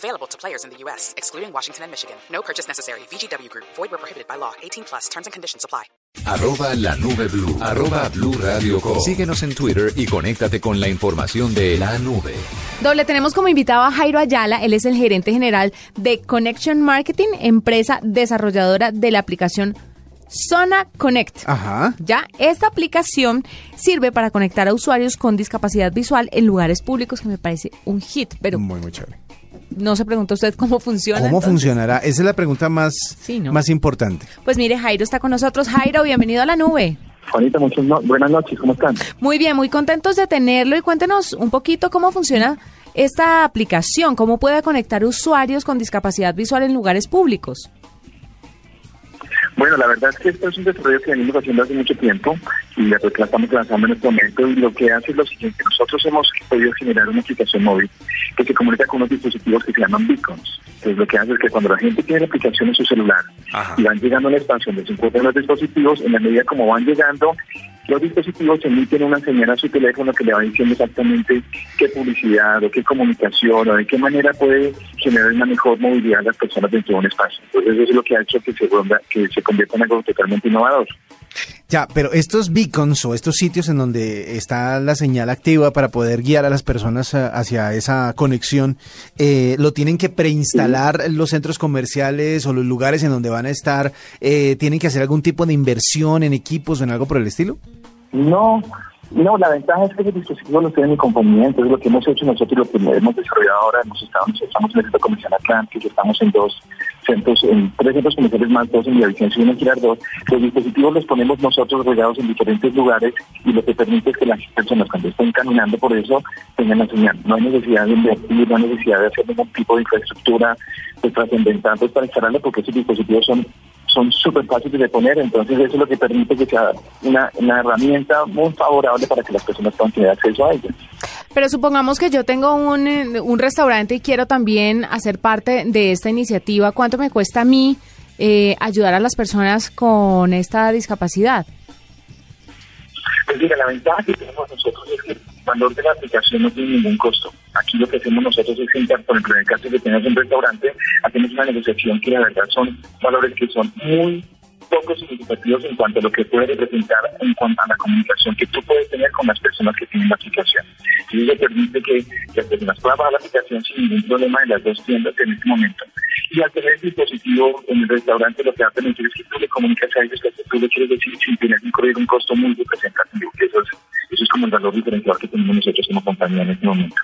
Available to players in the U.S., excluding Washington and Michigan. No purchase necessary. VGW Group. Void where prohibited by law. 18 plus. Terms and conditions apply. Arroba la nube blue. Arroba blue radio com. Síguenos en Twitter y conéctate con la información de la nube. Doble, tenemos como invitado a Jairo Ayala, él es el gerente general de Connection Marketing, empresa desarrolladora de la aplicación Zona Connect. Ajá. Ya, esta aplicación sirve para conectar a usuarios con discapacidad visual en lugares públicos, que me parece un hit, pero Muy, muy chévere. No se pregunta usted cómo funciona. ¿Cómo entonces? funcionará? Esa es la pregunta más, Sí, ¿no? más importante. Pues mire, Jairo está con nosotros. Jairo, bienvenido a la nube. Juanita, muchas no- buenas noches, ¿cómo están? Muy bien, muy contentos de tenerlo y cuéntenos un poquito cómo funciona esta aplicación, cómo puede conectar usuarios con discapacidad visual en lugares públicos. Bueno, la verdad es que esto es un desarrollo que venimos haciendo hace mucho tiempo y la la estamos lanzando en este momento y lo que hace es lo siguiente, nosotros hemos podido generar una aplicación móvil que se comunica con unos dispositivos que se llaman beacons. Entonces lo que hace es que cuando la gente tiene la aplicación en su celular y van llegando a un espacio donde se encuentran los dispositivos, en la medida como van llegando, los dispositivos emiten una señal a su teléfono que le va diciendo exactamente qué publicidad o qué comunicación o de qué manera puede generar una mejor movilidad a las personas dentro de un espacio. Entonces eso es lo que ha hecho que se, que se convierta en algo totalmente innovador. Ya, pero estos beacons o estos sitios en donde está la señal activa para poder guiar a las personas a- hacia esa conexión, eh, ¿lo tienen que preinstalar los centros comerciales o los lugares en donde van a estar? Eh, ¿Tienen que hacer algún tipo de inversión en equipos o en algo por el estilo? No, no, la ventaja es que los dispositivos los tiene mi compañía, entonces lo que hemos hecho nosotros, lo que hemos desarrollado ahora, hemos estado, estamos en el centro comercial Atlántico, estamos en dos centros, en tres centros más, dos en Villavicencio y uno en Girardot, los dispositivos los ponemos nosotros regados en diferentes lugares y lo que permite es que las personas cuando estén caminando por eso tengan la señal. No hay necesidad de invertir, no hay necesidad de hacer ningún tipo de infraestructura pues, trascendental pues, para instalarlo porque esos dispositivos son son súper fáciles de poner, entonces eso es lo que permite que sea una, una herramienta muy favorable para que las personas puedan tener acceso a ella. Pero supongamos que yo tengo un, eh, un restaurante y quiero también hacer parte de esta iniciativa. ¿Cuánto me cuesta a mí eh, ayudar a las personas con esta discapacidad? Pues mira, la ventaja que tenemos nosotros es que el valor de la aplicación no tiene ningún costo. Aquí lo que hacemos nosotros es sentar, por ejemplo, en el caso de que tengas un restaurante, hacemos una negociación que la verdad son valores que son muy poco significativos en cuanto a lo que puede representar en cuanto a la comunicación que tú puedes tener con las personas que tienen la aplicación. Y eso permite que las personas puedan bajar la aplicación sin ningún problema en las dos tiendas en este momento. Y al tener el dispositivo en el restaurante, lo que va a permitir es que tú le comunicas a ellos lo que tú le quieres decir sin tener que incurrir un costo muy representativo. Eso es, eso es como el valor diferencial que tenemos nosotros como compañía en este momento.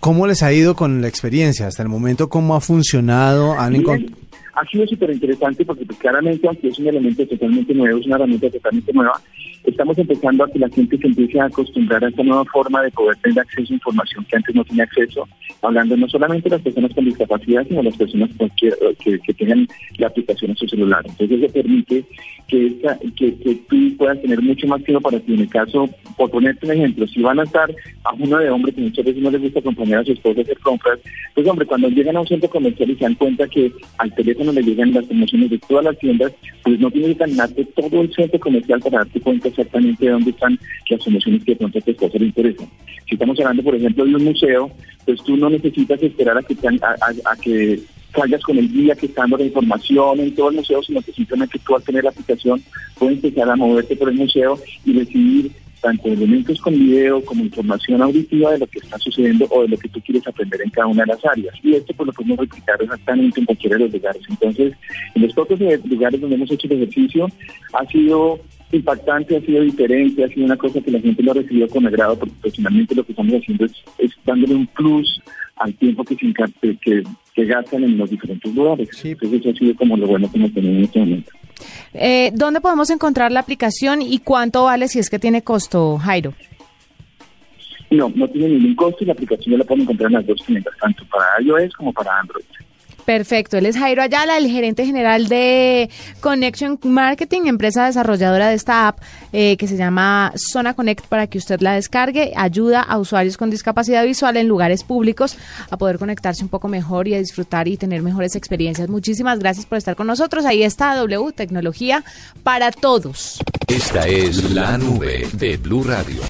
¿Cómo les ha ido con la experiencia? Hasta el momento, ¿cómo ha funcionado? ¿Han Bien, encont- ha sido súper interesante porque pues, claramente, aunque es un elemento totalmente nuevo, es una herramienta totalmente nueva, estamos empezando a que la gente se empiece a acostumbrar a esta nueva forma de poder tener acceso a información que antes no tenía acceso, hablando no solamente de las personas con discapacidad, sino de las personas cualquier- que, que tengan la aplicación en su celular. Entonces eso permite que, esta, que, que tú puedas tener mucho más tiempo para ti. En el caso, por ponerte un ejemplo, si van a estar a uno de hombres que muchas veces no les gusta acompañar a su esposa a hacer compras, pues hombre, cuando llegan a un centro comercial y se dan cuenta que al teléfono le llegan las promociones de todas las tiendas, pues no tienes que caminarte todo el centro comercial para darte cuenta exactamente de dónde están las promociones que de pronto a tu esposa le interesan. Si estamos hablando, por ejemplo, de un museo, pues tú no necesitas esperar a que, te- a, a- a que salgas con el guía que está dando la información en todo el museo, sino que simplemente tú al tener la aplicación puedes empezar a moverte por el museo y recibir tanto elementos con video como información auditiva de lo que está sucediendo o de lo que tú quieres aprender en cada una de las áreas. Y esto pues lo podemos replicar exactamente en cualquiera de los lugares. Entonces, en los pocos de- lugares donde hemos hecho el ejercicio, ha sido impactante, ha sido diferente, ha sido una cosa que la gente lo ha recibido con agrado, porque personalmente lo que estamos haciendo es, es dándole un plus al tiempo que, se que, que, gastan en los diferentes lugares. Entonces eso ha sido como lo bueno que hemos tenido en este momento. Eh, ¿Dónde podemos encontrar la aplicación y cuánto vale si es que tiene costo, Jairo? No, no tiene ningún costo y la aplicación ya la pueden encontrar en las dos tiendas, tanto para iOS como para Android. Perfecto, él es Jairo Ayala, el gerente general de Connection Marketing, empresa desarrolladora de esta app eh, que se llama Zona Connect para que usted la descargue. Ayuda a usuarios con discapacidad visual en lugares públicos a poder conectarse un poco mejor y a disfrutar y tener mejores experiencias. Muchísimas gracias por estar con nosotros. Ahí está W, tecnología para todos. Esta es la nube de Blue Radio.